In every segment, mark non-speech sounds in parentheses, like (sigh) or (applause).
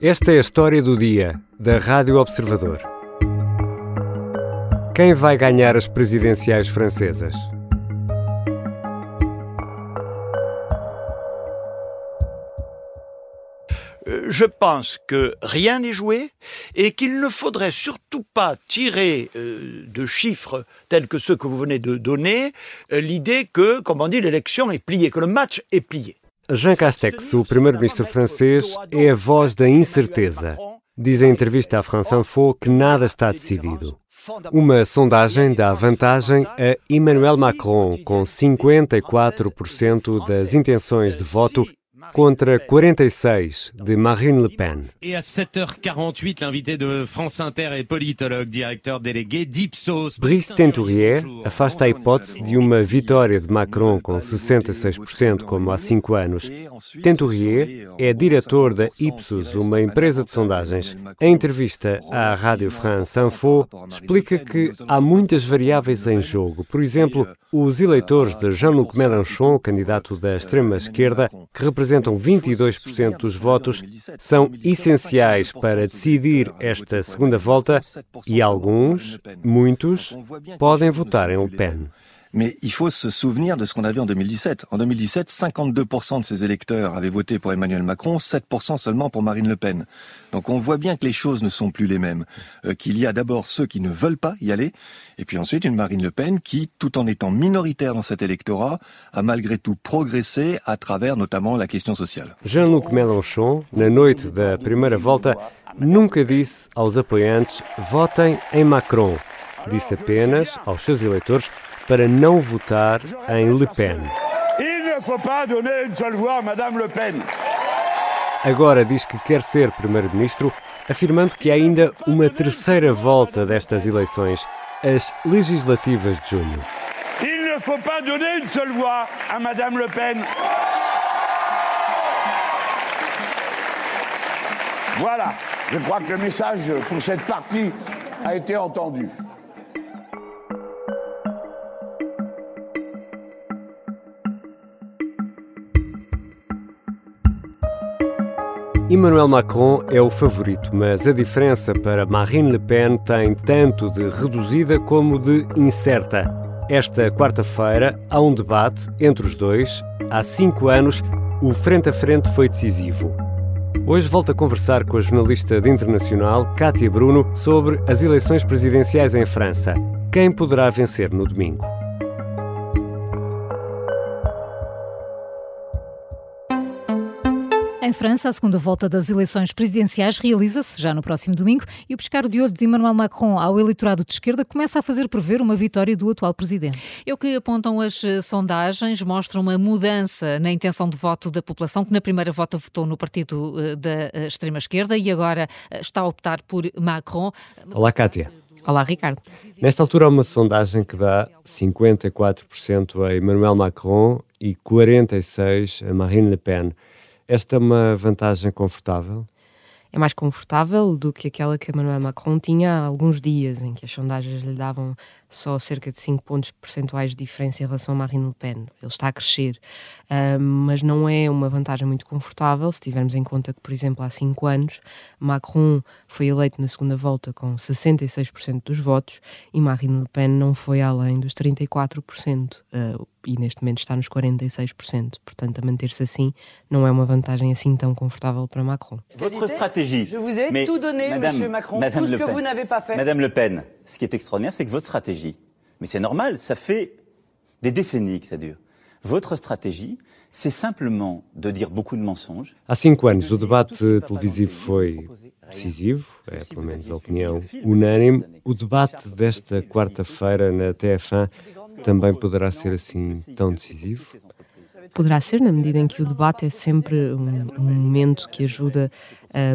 Esta é a história do dia da Rádio Observador. Quem vai ganhar as presidenciais francesas? Euh, je pense que rien n'est joué et qu'il ne faudrait surtout pas tirer euh, de chiffres tels que ceux que vous venez de donner euh, l'idée que, comme on dit, l'élection est pliée, que le match est plié. Jean Castex, o primeiro-ministro francês, é a voz da incerteza. Diz em entrevista à France Info que nada está decidido. Uma sondagem dá vantagem a Emmanuel Macron, com 54% das intenções de voto contra 46 de Marine Le Pen. Et à 7h48, l'invité de France Inter est politologue, directeur délégué d'Ipsos. Brice Tentourier afasta a hipótese de uma vitória de Macron com 66%, como há cinco anos. Tentourier é diretor da Ipsos, uma empresa de sondagens. Em entrevista à Rádio France Info, explica que há muitas variáveis em jogo. Por exemplo, os eleitores de Jean-Luc Mélenchon, candidato da extrema-esquerda, que representam 22% dos votos, são essenciais para decidir esta segunda volta e alguns, muitos, podem votar em Le Pen. Mais il faut se souvenir de ce qu'on a vu en 2017. En 2017, 52% de ses électeurs avaient voté pour Emmanuel Macron, 7% seulement pour Marine Le Pen. Donc on voit bien que les choses ne sont plus les mêmes. Euh, qu'il y a d'abord ceux qui ne veulent pas y aller, et puis ensuite une Marine Le Pen qui, tout en étant minoritaire dans cet électorat, a malgré tout progressé à travers notamment la question sociale. Jean-Luc Mélenchon, na noite da primeira volta, nunca disse aos apoiantes votem em Macron. Disse apenas aos seus eleitores para não votar em Le Pen. Agora diz que quer ser primeiro-ministro, afirmando que há ainda uma terceira volta destas eleições, as legislativas de junho. Il ne faut pas donner une seule voix à Madame Le Pen. Voilà, je crois que le message pour cette partie a été entendu. Emmanuel Macron é o favorito, mas a diferença para Marine Le Pen tem tanto de reduzida como de incerta. Esta quarta-feira há um debate entre os dois. Há cinco anos, o frente a frente foi decisivo. Hoje volto a conversar com a jornalista de internacional, Kátia Bruno, sobre as eleições presidenciais em França. Quem poderá vencer no domingo? Em França, a segunda volta das eleições presidenciais realiza-se já no próximo domingo e o pescar de olho de Emmanuel Macron ao eleitorado de esquerda começa a fazer prever uma vitória do atual presidente. É o que apontam as eh, sondagens, mostram uma mudança na intenção de voto da população, que na primeira volta votou no partido eh, da eh, extrema-esquerda e agora está a optar por Macron. Olá, Kátia. Olá, Ricardo. Nesta altura há uma sondagem que dá 54% a Emmanuel Macron e 46% a Marine Le Pen. Esta é uma vantagem confortável? É mais confortável do que aquela que Emmanuel Macron tinha há alguns dias, em que as sondagens lhe davam só cerca de 5 pontos percentuais de diferença em relação a Marine Le Pen. Ele está a crescer, uh, mas não é uma vantagem muito confortável se tivermos em conta que, por exemplo, há 5 anos Macron foi eleito na segunda volta com 66% dos votos e Marine Le Pen não foi além dos 34%. Uh, e neste momento está nos 46%. Portanto, a manter-se assim não é uma vantagem assim tão confortável para Macron. Votre stratégie. Je vous ai Mais, tout donné, Madame- Monsieur Macron, Madame tout ce que vous n'avez pas fait. Madame Le Pen, ce qui est extraordinaire, c'est que votre stratégie, mais c'est normal, ça fait des décennies que ça dure. Votre stratégie, c'est simplement de dire beaucoup de mensonges. Há cinco anos, o debate televisivo foi decisivo, é pelo menos a opinião unânime. O debate desta quarta-feira na TF1 também poderá ser assim tão decisivo? Poderá ser, na medida em que o debate é sempre um, um momento que ajuda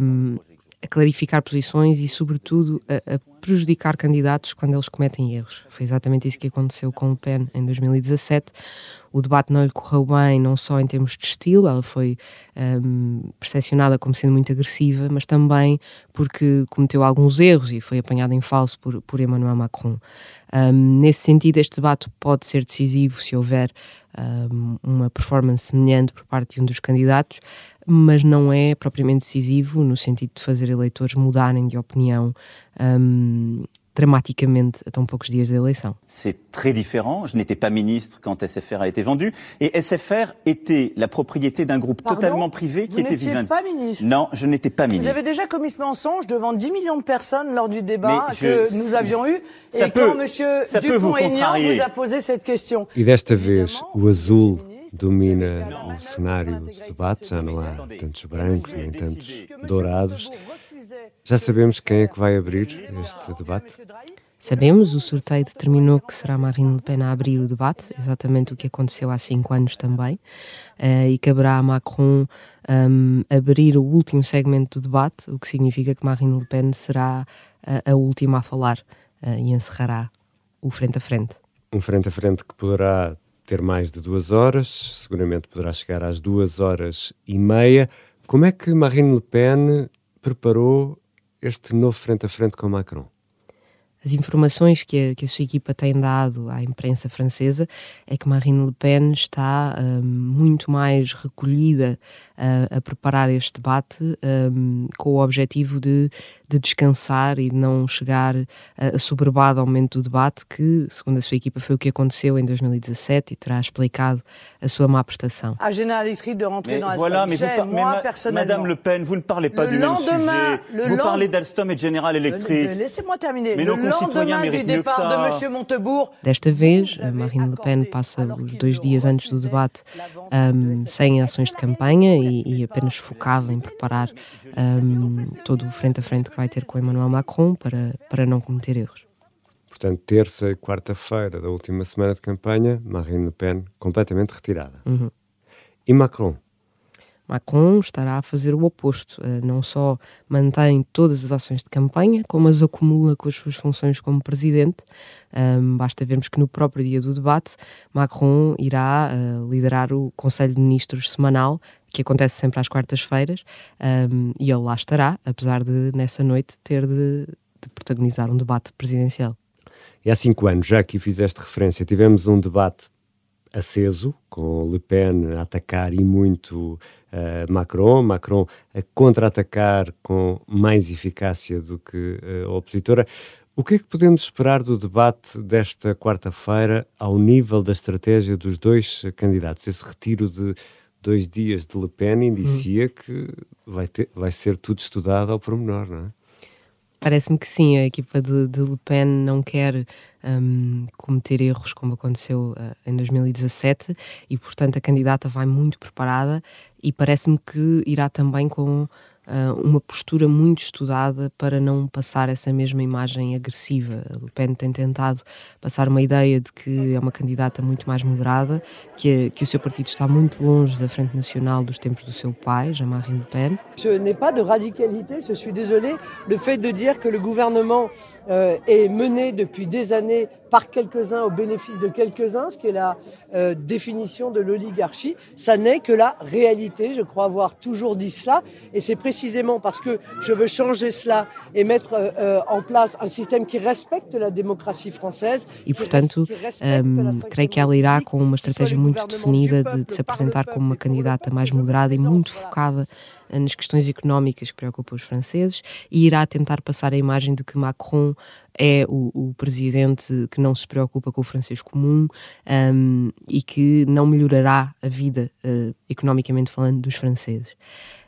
um, a clarificar posições e, sobretudo, a, a prejudicar candidatos quando eles cometem erros. Foi exatamente isso que aconteceu com Le Pen em 2017. O debate não lhe correu bem, não só em termos de estilo, ela foi um, percepcionada como sendo muito agressiva, mas também porque cometeu alguns erros e foi apanhada em falso por, por Emmanuel Macron. Um, nesse sentido, este debate pode ser decisivo se houver um, uma performance semelhante por parte de um dos candidatos, mas não é propriamente decisivo no sentido de fazer eleitores mudarem de opinião um, dramatiquement à tão poucos dias da eleição. C'est très différent. Je n'étais pas ministre quand SFR a été vendu. Et SFR était la propriété d'un groupe Pardon totalement privé qui Vous était n'étiez Vivendi. pas ministre Non, je n'étais pas Vous ministre. avez déjà commis ce mensonge devant 10 millions de personnes lors du débat Mais je- que nous avions eu. Ça et peut- quand M. vous Dupont-Aignan contrarier. vous a posé cette question. E desta vez o azul domina o cenário do debate, já não há tantos brancos nem tantos dourados. Já sabemos quem é que vai abrir este debate? Sabemos, o sorteio determinou que será Marine Le Pen a abrir o debate, exatamente o que aconteceu há cinco anos também, eh, e caberá a Macron um, abrir o último segmento do debate, o que significa que Marine Le Pen será a, a última a falar eh, e encerrará o frente a frente. Um frente a frente que poderá ter mais de duas horas, seguramente poderá chegar às duas horas e meia. Como é que Marine Le Pen preparou este novo frente a frente com Macron? As informações que a, que a sua equipa tem dado à imprensa francesa é que Marine Le Pen está hum, muito mais recolhida a, a preparar este debate hum, com o objetivo de, de descansar e de não chegar a, a soberbado aumento do debate, que, segundo a sua equipa, foi o que aconteceu em 2017 e terá explicado a sua má prestação. À Général Electric de rentrer Mais dans voilà, mais, vous mais moi, ma- personnellement. Madame Le Pen, vous ne parlez pas Le du même sujet. le vous parlez d'Alstom et de General Le- Electric. le- Laissez-moi terminer. Mais le lendemain du départ de M. Montebourg, Desta vez, a Marine Le Pen passa os dois dias antes do debate um, sem ações de campanha e, e apenas focada em preparar um, todo o frente a frente que vai ter com Emmanuel Macron para, para não cometer erros. Portanto, terça e quarta-feira da última semana de campanha, Marine Le Pen completamente retirada. Uhum. E Macron? Macron estará a fazer o oposto, não só mantém todas as ações de campanha, como as acumula com as suas funções como presidente. Um, basta vermos que no próprio dia do debate, Macron irá eh, liderar o Conselho de Ministros semanal, que acontece sempre às quartas-feiras, um, e ele lá estará, apesar de nessa noite ter de, de protagonizar um debate presidencial. E há cinco anos, já que fizeste referência, tivemos um debate aceso, com Le Pen a atacar e muito uh, Macron, Macron a contra-atacar com mais eficácia do que uh, a opositora. O que é que podemos esperar do debate desta quarta-feira ao nível da estratégia dos dois candidatos? Esse retiro de dois dias de Le Pen indicia que vai, ter, vai ser tudo estudado ao pormenor, não é? Parece-me que sim, a equipa de, de, Le Pen não quer um, cometer erros como aconteceu uh, em 2017 e, portanto, a candidata vai muito preparada e parece-me que irá também com uma postura muito estudada para não passar essa mesma imagem agressiva. A Le Pen tem tentado passar uma ideia de que é uma candidata muito mais moderada, que, a, que o seu partido está muito longe da Frente Nacional dos tempos do seu pai, Jean-Marie Le Pen. Je n'ai pas de radicalité, je suis désolé. Le fait de dire que le gouvernement euh, est mené depuis des années par quelques-uns au bénéfice de quelques-uns, ce qui est la euh, définition de l'oligarchie, ça n'est que la réalité. Je crois avoir toujours dit cela. Et c'est précisément parce que je veux changer cela et mettre euh, en place un système qui respecte la démocratie française. E, portanto, um, creio que ela irá com uma estratégia muito definida de, de se apresentar como uma candidata mais moderada e muito focada nas questões económicas que preocupam os franceses e irá tentar passar a imagem de que Macron é o, o presidente que não se preocupa com o francês comum um, e que não melhorará a vida, uh, economicamente falando, dos franceses.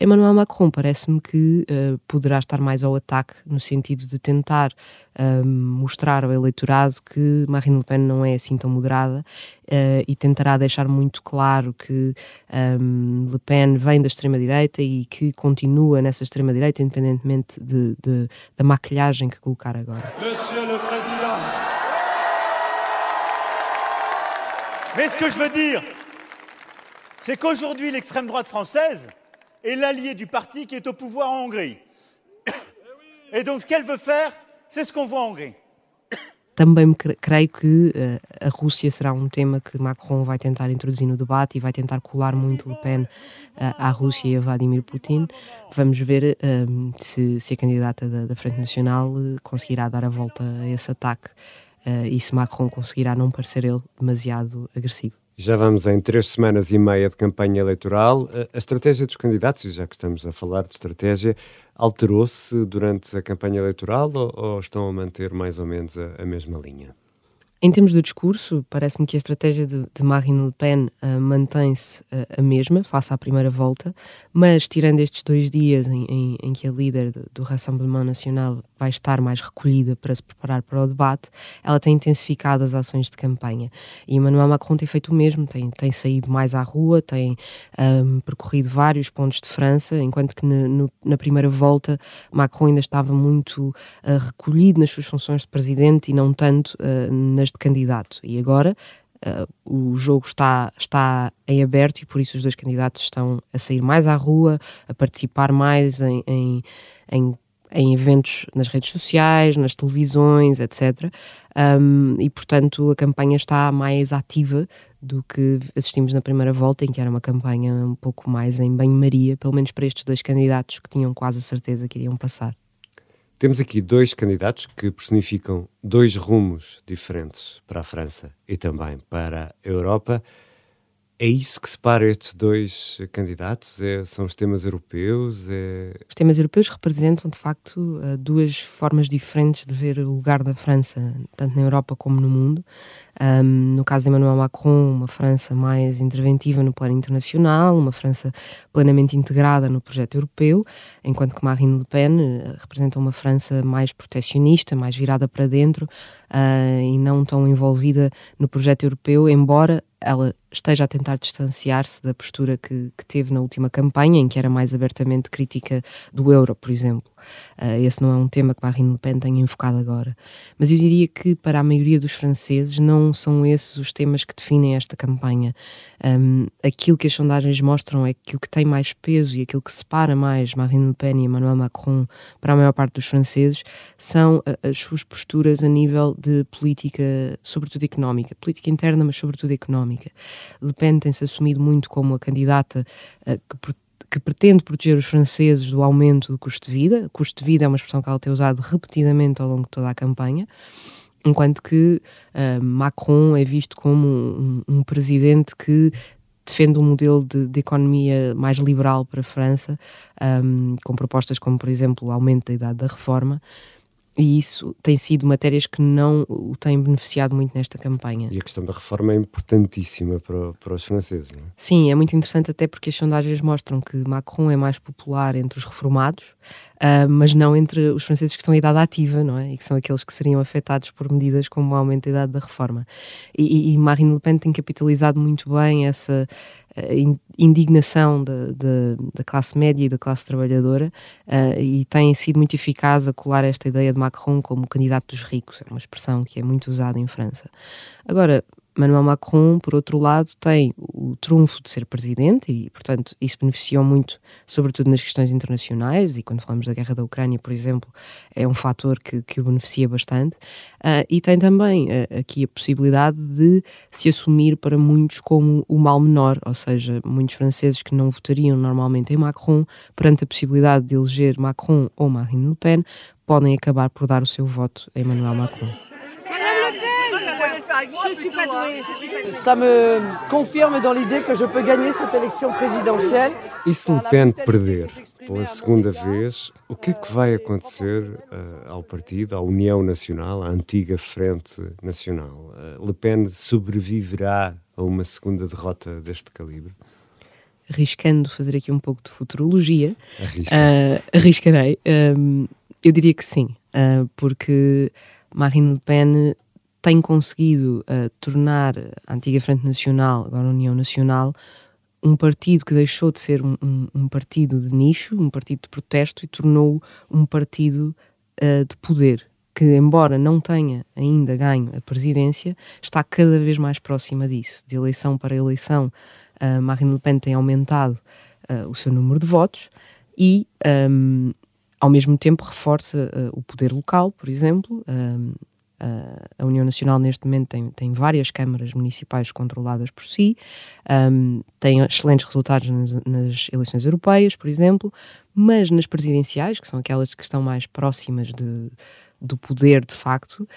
Emmanuel Macron parece-me que uh, poderá estar mais ao ataque no sentido de tentar uh, mostrar ao eleitorado que Marine Le Pen não é assim tão moderada uh, e tentará deixar muito claro que um, Le Pen vem da extrema-direita e que continua nessa extrema-direita, independentemente de, de, da maquilhagem que colocar agora. Monsieur le Président, mais ce que je veux dire, c'est qu'aujourd'hui l'extrême droite française est l'allié du parti qui est au pouvoir en Hongrie. Et donc ce qu'elle veut faire, c'est ce qu'on voit en Hongrie. Também creio que uh, a Rússia será um tema que Macron vai tentar introduzir no debate e vai tentar colar muito Le Pen uh, à Rússia e a Vladimir Putin. Vamos ver uh, se, se, a candidata da, da Frente Nacional conseguirá dar a volta a esse ataque e se Macron conseguirá não parecer ele demasiado agressivo. Já vamos em três semanas e meia de campanha eleitoral. A estratégia dos candidatos, já que estamos a falar de estratégia, alterou-se durante a campanha eleitoral ou, ou, estão a manter mais ou menos a, a mesma linha? Em termos de discurso, parece-me que a estratégia de, de Marine Le Pen uh, mantém-se uh, a mesma, face à primeira volta, mas tirando estes dois dias em, em, em que a líder do, do Rassemblement Nacional vai estar mais recolhida para se preparar para o debate, ela tem intensificado as ações de campanha. E Emmanuel Macron tem feito o mesmo, tem, tem saído mais à rua, tem um, percorrido vários pontos de França, enquanto que no, no, na primeira volta Macron ainda estava muito uh, recolhido nas suas funções de presidente e não tanto nas de candidato. E agora uh, o jogo está, está em aberto e por isso os dois candidatos estão a sair mais à rua, a participar mais em, em, em em eventos nas redes sociais, nas televisões, etc. Um, e, portanto, a campanha está mais ativa do que assistimos na primeira volta, em que era uma campanha um pouco mais em banho-maria, pelo menos para estes dois candidatos que tinham quase a certeza que iriam passar. Temos aqui dois candidatos que personificam dois rumos diferentes para a França e também para a Europa. É isso que separa estes dois candidatos? É, são os temas europeus? É... Os temas europeus representam, de facto, eh, duas formas diferentes de ver o lugar da França, tanto na Europa como no mundo. Um, no caso de Emmanuel Macron, uma França mais interventiva no plano internacional, uma França plenamente integrada no projeto europeu, enquanto que Marine Le Pen uh, representa uma França mais protecionista, mais virada para dentro uh, e não tão envolvida no projeto europeu, embora ela esteja a tentar distanciar-se da postura que, que, teve na última campanha, em que era mais abertamente crítica do euro, por exemplo. Uh, esse não é um tema que Marine Le Pen tenha enfocado agora. Mas eu diria que para a maioria dos franceses não são esses os temas que definem esta campanha. Um, aquilo que as sondagens mostram é que o que tem mais peso e aquilo que separa mais Marine Le Pen e Emmanuel Macron para a maior parte dos franceses são as suas posturas a nível de política, sobretudo económica. Política interna, mas sobretudo económica. Le Pen tem-se assumido muito como a candidata uh, que que pretende proteger os franceses do aumento do custo de vida. O custo de vida é uma expressão que ela tem usado repetidamente ao longo de toda a campanha, enquanto que uh, Macron é visto como um, um, presidente que defende um modelo de, de, economia mais liberal para a França, um, com propostas como, por exemplo, o aumento da idade da reforma. E isso tem sido matérias que não o têm beneficiado muito nesta campanha. E a questão da reforma é importantíssima para, para os franceses, não é? Sim, é muito interessante até porque as sondagens mostram que Macron é mais popular entre os reformados, uh, mas não entre os franceses que estão em idade ativa, não é? E que são aqueles que seriam afetados por medidas como o aumento da idade da reforma. E, e, Marine Le Pen tem capitalizado muito bem essa indignação da, da, da, classe média e da classe trabalhadora uh, e tem sido muito eficaz a colar esta ideia de Macron como candidato dos ricos, é uma expressão que é muito usada em França. Agora, Manuel Macron, por outro lado, tem o trunfo de ser presidente e, portanto, isso beneficiou muito, sobretudo nas questões internacionais. E quando falamos da guerra da Ucrânia, por exemplo, é um fator que, que o beneficia bastante. Uh, e tem também uh, aqui a possibilidade de se assumir para muitos como o mal menor, ou seja, muitos franceses que não votariam normalmente em Macron, perante a possibilidade de eleger Macron ou Marine Le Pen, podem acabar por dar o seu voto a Emmanuel Macron. Ça me confirme dans l'idée que je peux gagner cette élection présidentielle. E se Le Pen perder pela segunda vez, o que é que vai acontecer uh, ao partido, à União Nacional, à antiga Frente Nacional? Uh, Le Pen sobreviverá a uma segunda derrota deste calibre? Arriscando fazer aqui um pouco de futurologia, uh, arriscarei. Um, eu diria que sim, porque Marine Le Pen tem conseguido uh, tornar a antiga Frente Nacional, agora a União Nacional, um partido que deixou de ser um, um, um partido de nicho, um partido de protesto, e tornou um partido uh, de poder, que, embora não tenha ainda ganho a presidência, está cada vez mais próxima disso. De eleição para eleição, uh, Marine Le Pen tem aumentado uh, o seu número de votos e, um, ao mesmo tempo, reforça uh, o poder local, por exemplo. Um, a União Nacional neste momento tem, tem várias câmaras municipais controladas por si, um, tem excelentes resultados nas, nas, eleições europeias, por exemplo, mas nas presidenciais, que são aquelas que estão mais próximas de, do poder de facto,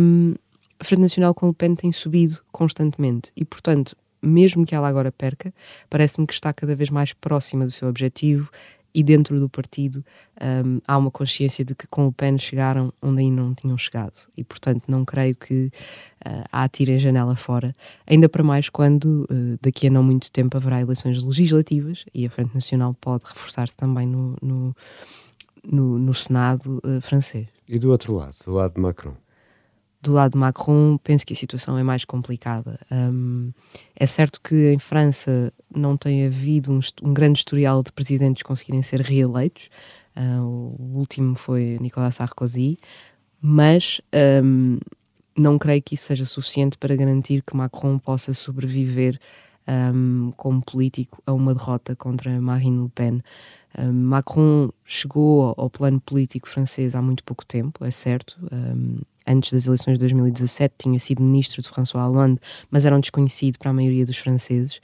um, a Frente Nacional com o PEN tem subido constantemente. E, portanto, mesmo que ela agora perca, parece-me que está cada vez mais próxima do seu objetivo e dentro do partido um, há uma consciência de que com o PEN chegaram onde ainda não tinham chegado e, portanto, não creio que uh, a atirem janela fora, ainda para mais quando uh, daqui a não muito tempo haverá eleições legislativas e a Frente Nacional pode reforçar-se também no, no, no, no Senado uh, francês. E do outro lado, do lado de Macron? Do lado de Macron, penso que a situação é mais complicada. Um, é certo que em França não tem havido um, um grande historial de presidentes conseguirem ser reeleitos. Uh, o último foi Nicolas Sarkozy, mas um, não creio que isso seja suficiente para garantir que Macron possa sobreviver um, como político a uma derrota contra Marine Le Pen. Um, Macron chegou ao plano político francês há muito pouco tempo, é certo. Um, antes das eleições de 2017, tinha sido ministro de François Hollande, mas era um desconhecido para a maioria dos franceses.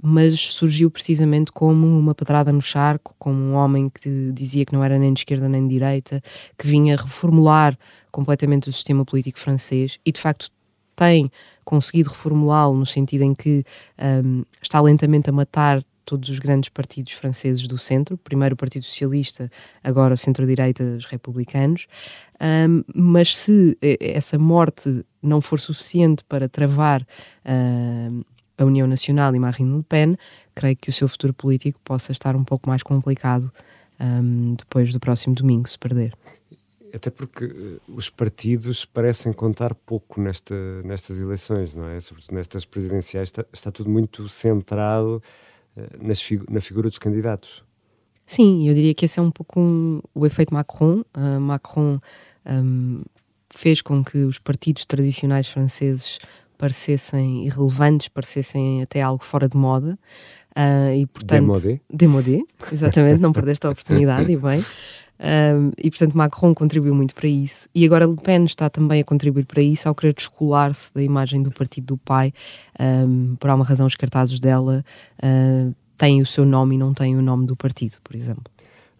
Mas surgiu precisamente como uma pedrada no charco, como um homem que dizia que não era nem de esquerda nem de direita, que vinha reformular completamente o sistema político francês e de facto tem conseguido reformulá-lo no sentido em que um, está lentamente a matar todos os grandes partidos franceses do centro, primeiro o Partido Socialista, agora o centro-direita, os republicanos. Um, mas se essa morte não for suficiente para travar uh, a União Nacional e Marine Le Pen, creio que o seu futuro político possa estar um pouco mais complicado um, depois do próximo domingo, se perder. Até porque uh, os partidos parecem contar pouco nesta, nestas eleições, não é? Sobretudo nestas presidenciais, está, está tudo muito centrado uh, nas na figura dos candidatos. Sim, eu diria que esse é um pouco um, o efeito Macron. Uh, Macron um, fez com que os partidos tradicionais franceses parecessem irrelevantes, parecessem até algo fora de moda. Uh, e portanto, demodé. Demodé, exatamente, não perdeste a oportunidade, e (laughs) bem. Um, e portanto Macron contribuiu muito para isso e agora Le Pen está também a contribuir para isso ao querer descolar-se da imagem do partido do pai um, por alguma razão os cartazes dela uh, têm o seu nome e não têm o nome do partido, por exemplo.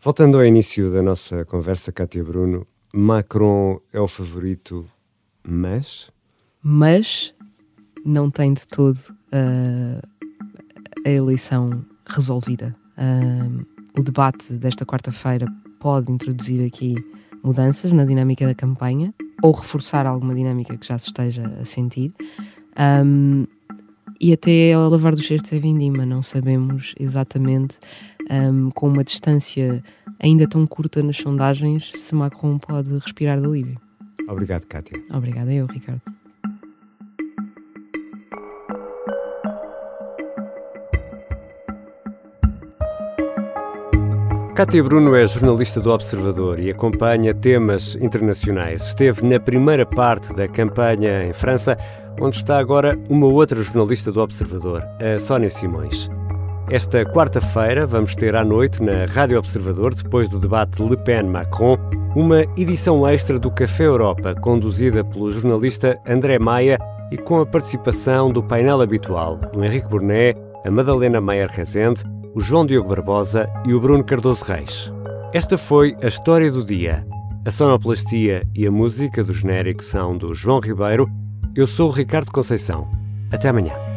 Voltando ao início da nossa conversa, Cátia Bruno, Macron é o favorito, mas. Mas não tem de todo uh, a eleição resolvida. Uh, o debate desta quarta-feira pode introduzir aqui mudanças na dinâmica da campanha ou reforçar alguma dinâmica que já se esteja a sentir. Um, e até ao lavar dos cestos é vindima, não sabemos exatamente um, com uma distância ainda tão curta nas sondagens, se Macron pode respirar de alívio. Obrigado, Kátia. Obrigada eu, Ricardo. Cátia Bruno é jornalista do Observador e acompanha temas internacionais. Esteve na primeira parte da campanha em França, onde está agora uma outra jornalista do Observador, a Sónia Simões. Esta quarta-feira vamos ter à noite na Rádio Observador, depois do debate Le Pen-Macron, uma edição extra do Café Europa, conduzida pelo jornalista André Maia e com a participação do painel habitual, o Henrique Burnet, a Madalena Maier Rezende, o João Diogo Barbosa e o Bruno Cardoso Reis. Esta foi a história do dia. A sonoplastia e a música do genérico são do João Ribeiro. Eu sou o Ricardo Conceição. Até amanhã.